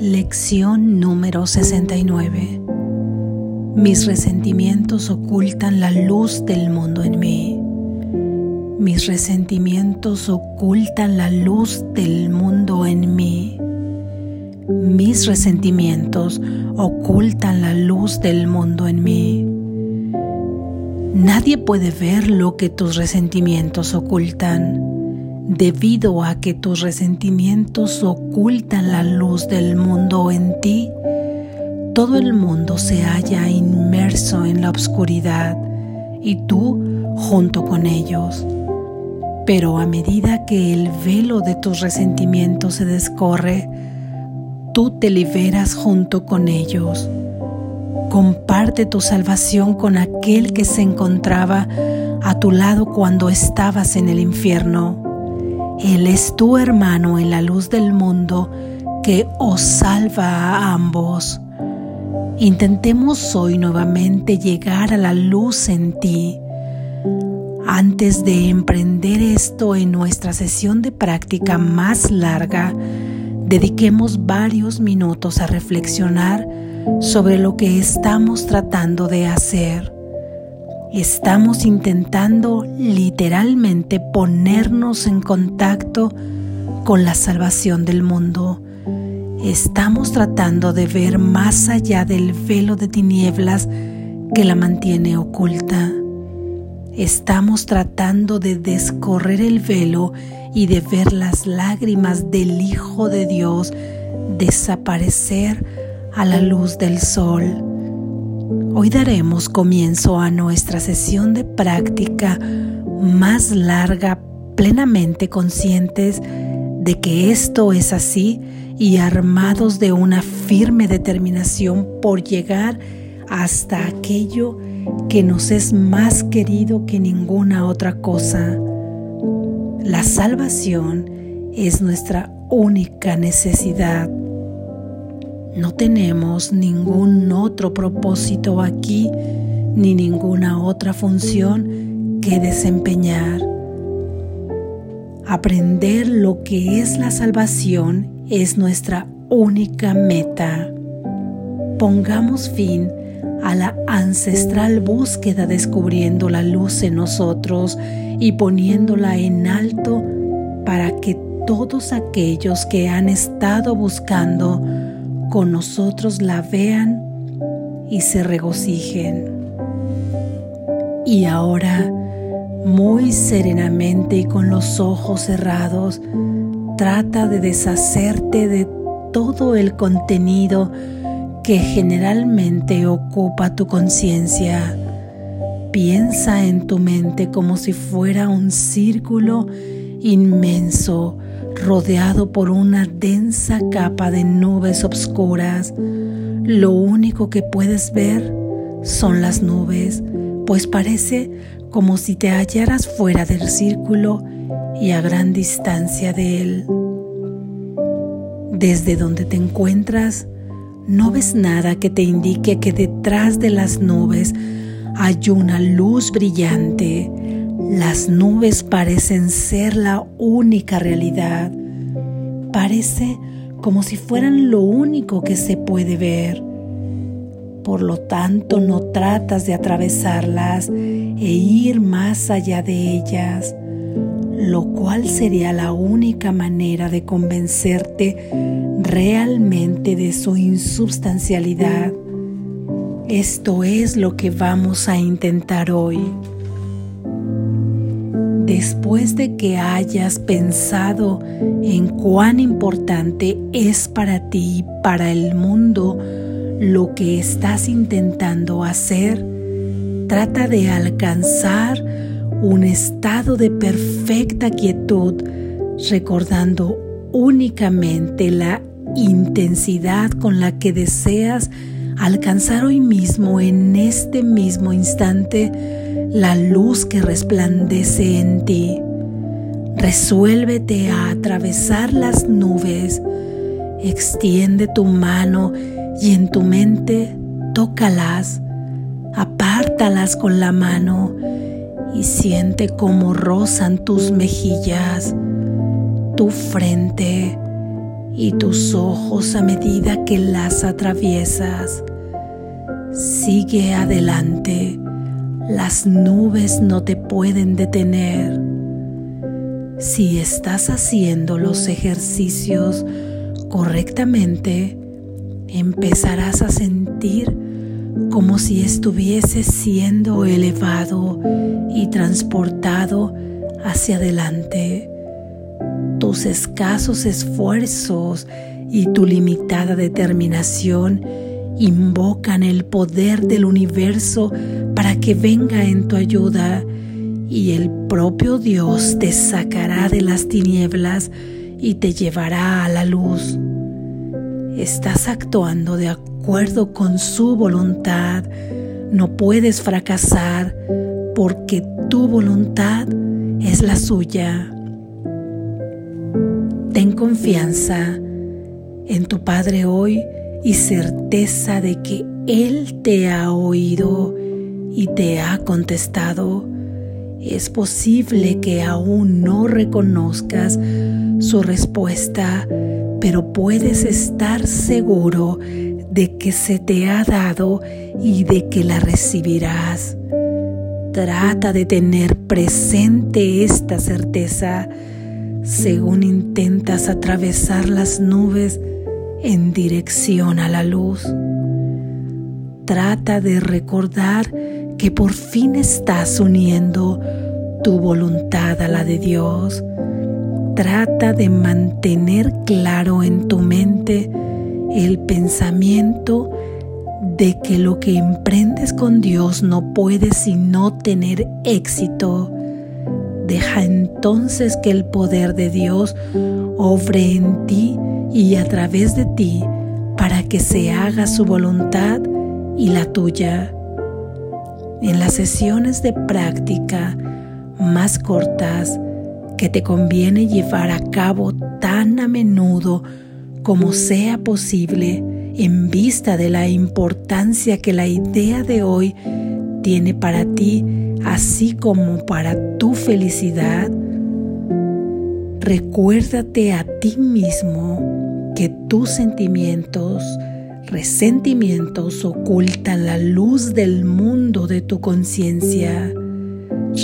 Lección número 69. Mis resentimientos ocultan la luz del mundo en mí. Mis resentimientos ocultan la luz del mundo en mí. Mis resentimientos ocultan la luz del mundo en mí. Nadie puede ver lo que tus resentimientos ocultan, debido a que tus resentimientos ocultan la luz del mundo en ti. Todo el mundo se halla inmerso en la oscuridad y tú junto con ellos. Pero a medida que el velo de tus resentimientos se descorre, tú te liberas junto con ellos. Comparte tu salvación con aquel que se encontraba a tu lado cuando estabas en el infierno. Él es tu hermano en la luz del mundo que os salva a ambos. Intentemos hoy nuevamente llegar a la luz en ti antes de emprender esto en nuestra sesión de práctica más larga, dediquemos varios minutos a reflexionar sobre lo que estamos tratando de hacer. Estamos intentando literalmente ponernos en contacto con la salvación del mundo. Estamos tratando de ver más allá del velo de tinieblas que la mantiene oculta. Estamos tratando de descorrer el velo y de ver las lágrimas del Hijo de Dios desaparecer a la luz del sol. Hoy daremos comienzo a nuestra sesión de práctica más larga, plenamente conscientes de que esto es así y armados de una firme determinación por llegar hasta aquello que nos es más querido que ninguna otra cosa. La salvación es nuestra única necesidad. No tenemos ningún otro propósito aquí ni ninguna otra función que desempeñar. Aprender lo que es la salvación es nuestra única meta. Pongamos fin a la ancestral búsqueda descubriendo la luz en nosotros y poniéndola en alto para que todos aquellos que han estado buscando con nosotros la vean y se regocijen. Y ahora, muy serenamente y con los ojos cerrados, trata de deshacerte de todo el contenido que generalmente ocupa tu conciencia. Piensa en tu mente como si fuera un círculo inmenso rodeado por una densa capa de nubes obscuras. Lo único que puedes ver son las nubes, pues parece como si te hallaras fuera del círculo y a gran distancia de él. Desde donde te encuentras, no ves nada que te indique que detrás de las nubes hay una luz brillante. Las nubes parecen ser la única realidad. Parece como si fueran lo único que se puede ver. Por lo tanto, no tratas de atravesarlas e ir más allá de ellas lo cual sería la única manera de convencerte realmente de su insubstancialidad. Esto es lo que vamos a intentar hoy. Después de que hayas pensado en cuán importante es para ti y para el mundo lo que estás intentando hacer, trata de alcanzar un estado de perfecta quietud, recordando únicamente la intensidad con la que deseas alcanzar hoy mismo, en este mismo instante, la luz que resplandece en ti. Resuélvete a atravesar las nubes, extiende tu mano y en tu mente tócalas, apártalas con la mano y siente cómo rozan tus mejillas, tu frente y tus ojos a medida que las atraviesas. Sigue adelante, las nubes no te pueden detener. Si estás haciendo los ejercicios correctamente, empezarás a sentir como si estuvieses siendo elevado y transportado hacia adelante. Tus escasos esfuerzos y tu limitada determinación invocan el poder del universo para que venga en tu ayuda y el propio Dios te sacará de las tinieblas y te llevará a la luz. Estás actuando de acuerdo con su voluntad. No puedes fracasar porque tu voluntad es la suya. Ten confianza en tu Padre hoy y certeza de que Él te ha oído y te ha contestado. Es posible que aún no reconozcas su respuesta, pero puedes estar seguro de que se te ha dado y de que la recibirás. Trata de tener presente esta certeza según intentas atravesar las nubes en dirección a la luz. Trata de recordar que por fin estás uniendo tu voluntad a la de Dios. Trata de mantener claro en tu mente el pensamiento de que lo que emprendes con Dios no puede sino tener éxito. Deja entonces que el poder de Dios obre en ti y a través de ti para que se haga su voluntad y la tuya. En las sesiones de práctica más cortas que te conviene llevar a cabo tan a menudo como sea posible en vista de la importancia que la idea de hoy tiene para ti, así como para tu felicidad, recuérdate a ti mismo que tus sentimientos, resentimientos ocultan la luz del mundo de tu conciencia.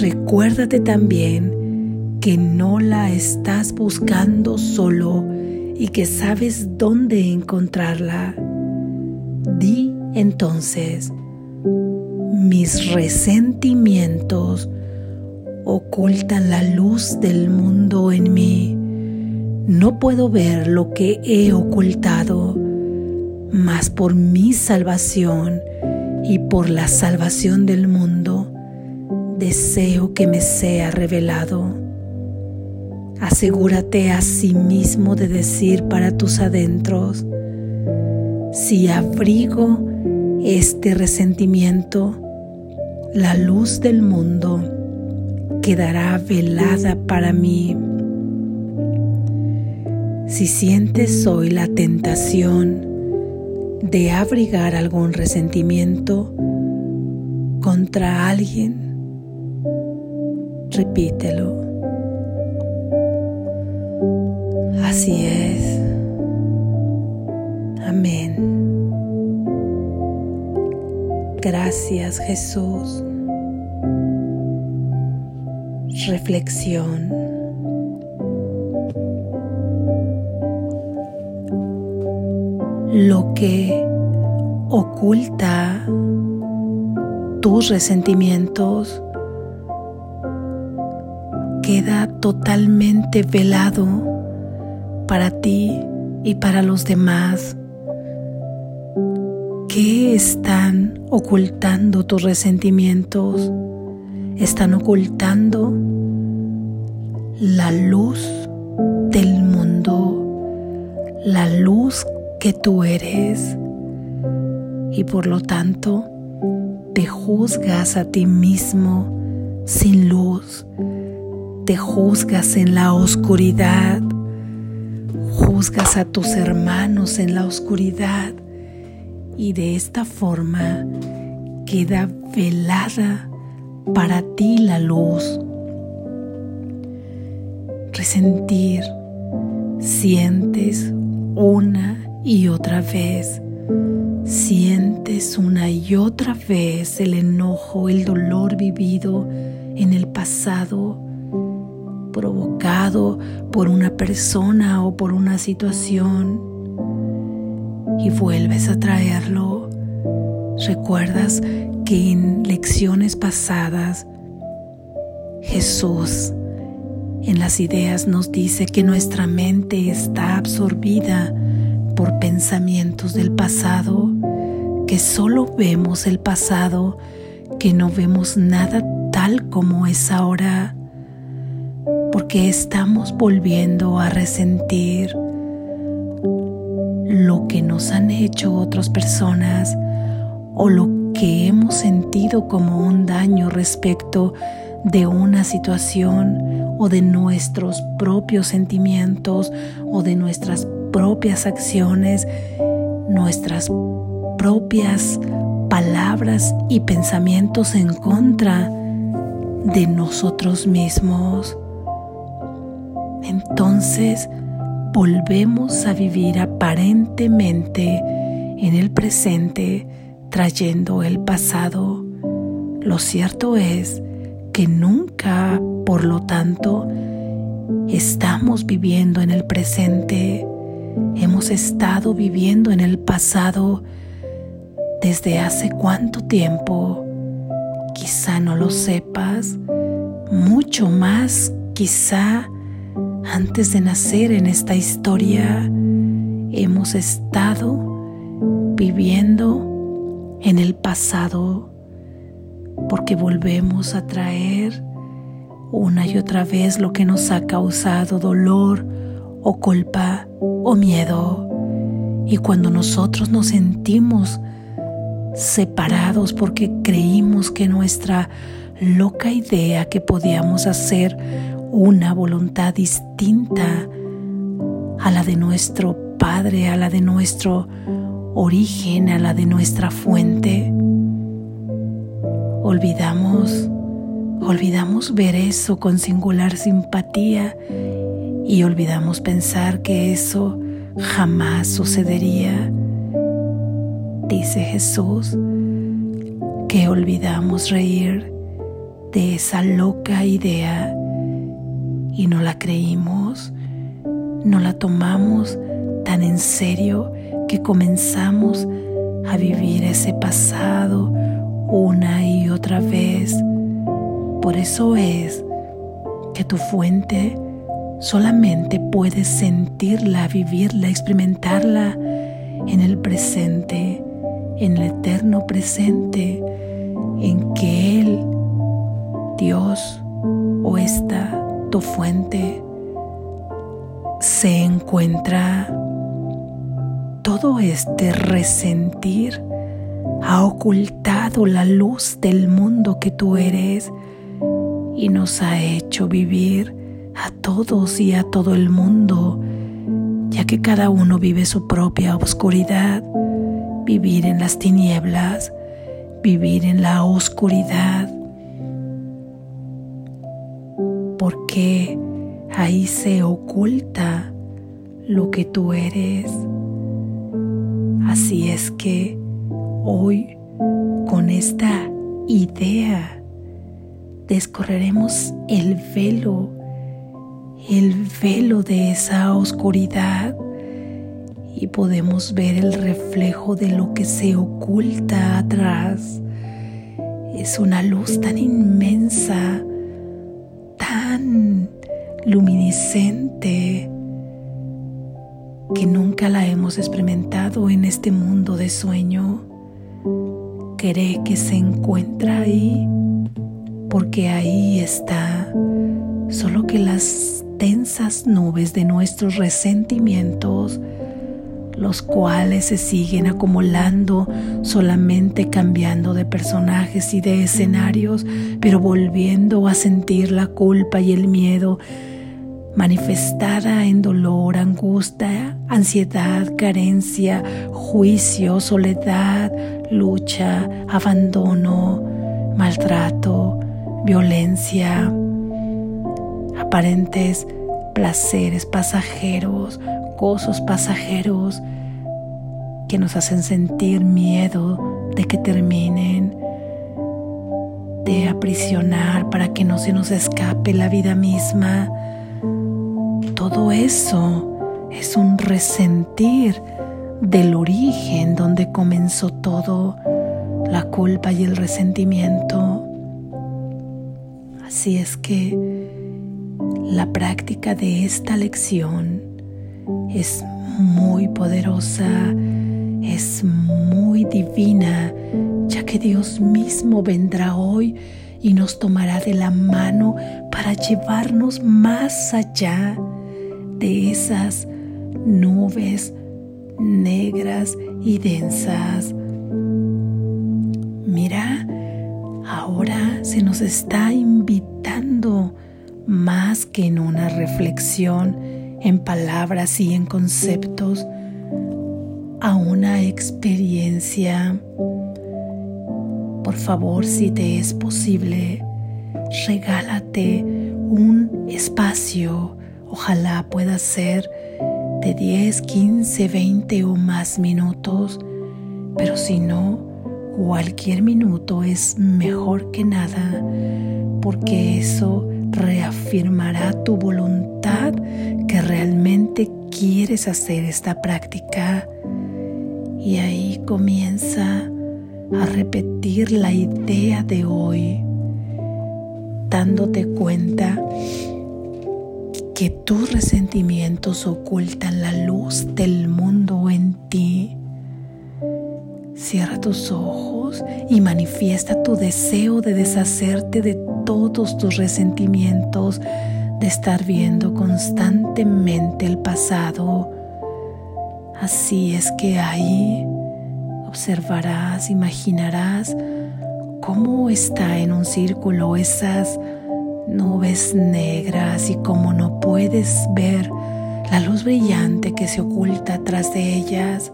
Recuérdate también que no la estás buscando solo y que sabes dónde encontrarla. Di entonces, mis resentimientos ocultan la luz del mundo en mí no puedo ver lo que he ocultado, mas por mi salvación y por la salvación del mundo, deseo que me sea revelado. Asegúrate a sí mismo de decir para tus adentros, si abrigo este resentimiento, la luz del mundo quedará velada para mí. Si sientes hoy la tentación de abrigar algún resentimiento contra alguien, repítelo. Así es. Amén. Gracias Jesús. Reflexión. Lo que oculta tus resentimientos queda totalmente velado para ti y para los demás. ¿Qué están ocultando tus resentimientos? Están ocultando la luz del mundo, la luz que tú eres. Y por lo tanto te juzgas a ti mismo sin luz, te juzgas en la oscuridad, juzgas a tus hermanos en la oscuridad. Y de esta forma queda velada para ti la luz. Resentir, sientes una y otra vez. Sientes una y otra vez el enojo, el dolor vivido en el pasado, provocado por una persona o por una situación, y vuelves a traerlo. Recuerdas que en lecciones pasadas Jesús en las ideas nos dice que nuestra mente está absorbida por pensamientos del pasado, que solo vemos el pasado, que no vemos nada tal como es ahora, porque estamos volviendo a resentir lo que nos han hecho otras personas o lo que hemos sentido como un daño respecto de una situación o de nuestros propios sentimientos o de nuestras propias acciones, nuestras propias palabras y pensamientos en contra de nosotros mismos. Entonces volvemos a vivir aparentemente en el presente trayendo el pasado. Lo cierto es que nunca, por lo tanto, estamos viviendo en el presente. Hemos estado viviendo en el pasado desde hace cuánto tiempo. Quizá no lo sepas, mucho más quizá antes de nacer en esta historia hemos estado viviendo en el pasado porque volvemos a traer una y otra vez lo que nos ha causado dolor o culpa o miedo. Y cuando nosotros nos sentimos separados porque creímos que nuestra loca idea que podíamos hacer una voluntad distinta a la de nuestro Padre, a la de nuestro origen, a la de nuestra fuente, olvidamos, olvidamos ver eso con singular simpatía y olvidamos pensar que eso jamás sucedería. Dice Jesús que olvidamos reír de esa loca idea y no la creímos, no la tomamos tan en serio que comenzamos a vivir ese pasado una y otra vez. Por eso es que tu fuente solamente puedes sentirla, vivirla, experimentarla en el presente, en el eterno presente, en que Él, Dios o esta tu fuente, se encuentra todo este resentir ha ocultado la luz del mundo que tú eres y nos ha hecho vivir a todos y a todo el mundo, ya que cada uno vive su propia oscuridad, vivir en las tinieblas, vivir en la oscuridad, porque ahí se oculta lo que tú eres. Así es que Hoy, con esta idea, descorreremos el velo, el velo de esa oscuridad y podemos ver el reflejo de lo que se oculta atrás. Es una luz tan inmensa, tan luminiscente, que nunca la hemos experimentado en este mundo de sueño cree que se encuentra ahí, porque ahí está, solo que las tensas nubes de nuestros resentimientos, los cuales se siguen acumulando solamente cambiando de personajes y de escenarios, pero volviendo a sentir la culpa y el miedo manifestada en dolor, angustia, ansiedad, carencia, juicio, soledad, lucha, abandono, maltrato, violencia, aparentes placeres pasajeros, gozos pasajeros que nos hacen sentir miedo de que terminen, de aprisionar para que no se nos escape la vida misma. Todo eso es un resentir del origen donde comenzó todo, la culpa y el resentimiento. Así es que la práctica de esta lección es muy poderosa, es muy divina, ya que Dios mismo vendrá hoy y nos tomará de la mano para llevarnos más allá de esas nubes negras y densas. Mira, ahora se nos está invitando más que en una reflexión en palabras y en conceptos a una experiencia. Por favor, si te es posible, regálate un espacio. Ojalá pueda ser de 10, 15, 20 o más minutos, pero si no, cualquier minuto es mejor que nada, porque eso reafirmará tu voluntad que realmente quieres hacer esta práctica. Y ahí comienza a repetir la idea de hoy, dándote cuenta que tus resentimientos ocultan la luz del mundo en ti. Cierra tus ojos y manifiesta tu deseo de deshacerte de todos tus resentimientos, de estar viendo constantemente el pasado. Así es que ahí observarás, imaginarás cómo está en un círculo esas nubes negras y cómo no puedes ver la luz brillante que se oculta atrás de ellas.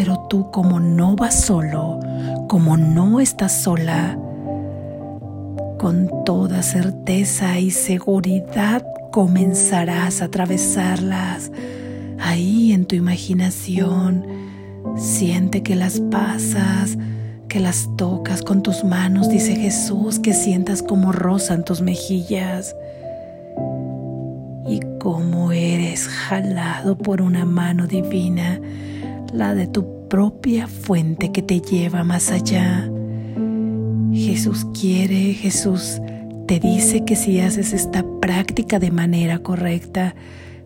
Pero tú como no vas solo, como no estás sola, con toda certeza y seguridad comenzarás a atravesarlas. Ahí en tu imaginación, siente que las pasas, que las tocas con tus manos, dice Jesús, que sientas como rozan tus mejillas y como eres jalado por una mano divina, la de tu propia fuente que te lleva más allá. Jesús quiere, Jesús te dice que si haces esta práctica de manera correcta,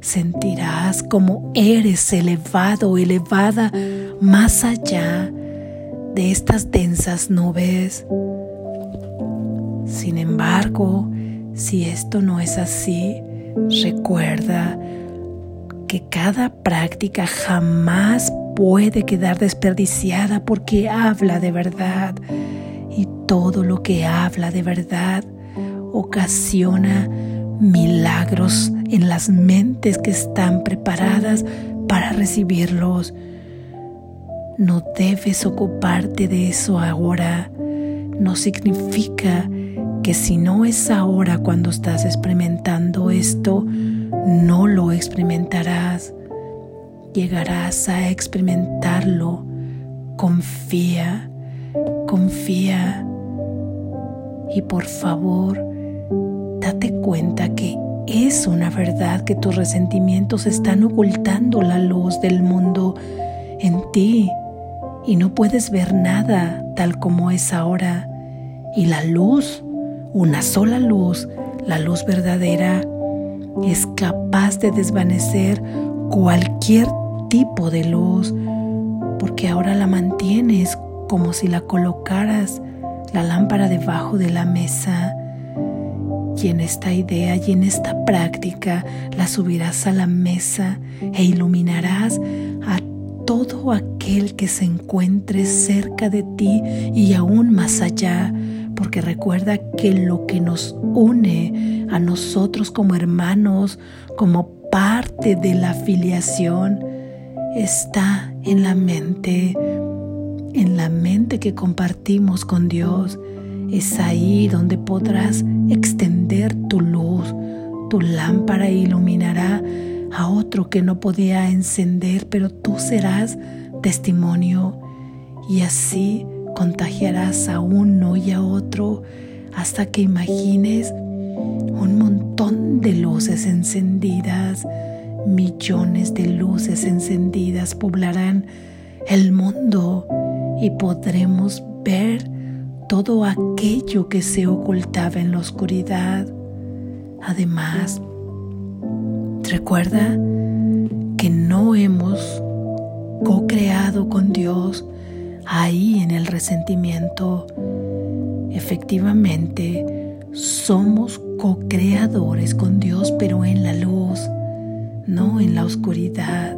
sentirás como eres elevado, elevada más allá de estas densas nubes. Sin embargo, si esto no es así, recuerda que cada práctica jamás puede quedar desperdiciada porque habla de verdad y todo lo que habla de verdad ocasiona milagros en las mentes que están preparadas para recibirlos. No debes ocuparte de eso ahora. No significa que si no es ahora cuando estás experimentando esto, no lo experimentarás. Llegarás a experimentarlo. Confía confía y por favor date cuenta que es una verdad que tus resentimientos están ocultando la luz del mundo en ti y no puedes ver nada tal como es ahora. Y la luz, una sola luz, la luz verdadera, es capaz de desvanecer cualquier tipo de luz porque ahora la mantienes como si la colocaras la lámpara debajo de la mesa. Y en esta idea y en esta práctica la subirás a la mesa e iluminarás a todo aquel que se encuentre cerca de ti y aún más allá, porque recuerda que lo que nos une a nosotros como hermanos, como parte de la filiación, está en la mente en la mente que compartimos con Dios, es ahí donde podrás extender tu luz. Tu lámpara iluminará a otro que no podía encender, pero tú serás testimonio. Y así contagiarás a uno y a otro hasta que imagines un montón de luces encendidas, millones de luces encendidas poblarán el mundo y podremos ver todo aquello que se ocultaba en la oscuridad. Además, recuerda que no hemos co-creado con Dios ahí en el resentimiento. Efectivamente, somos co-creadores con Dios, pero en la luz, no en la oscuridad.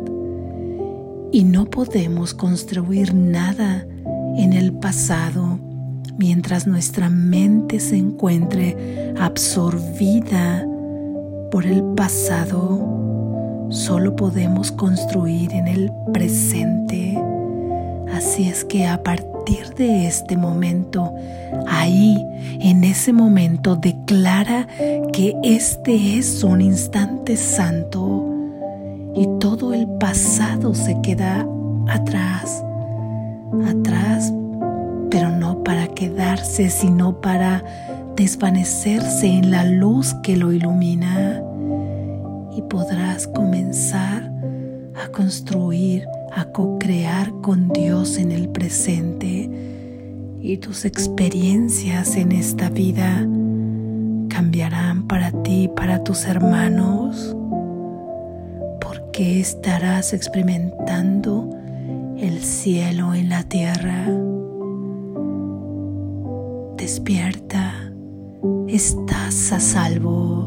Y no podemos construir nada en el pasado mientras nuestra mente se encuentre absorbida por el pasado, solo podemos construir en el presente. Así es que a partir de este momento, ahí, en ese momento, declara que este es un instante santo y todo el pasado se queda atrás, atrás pero no para quedarse, sino para desvanecerse en la luz que lo ilumina. Y podrás comenzar a construir, a co-crear con Dios en el presente y tus experiencias en esta vida cambiarán para ti para tus hermanos porque estarás experimentando el cielo en la tierra despierta, estás a salvo.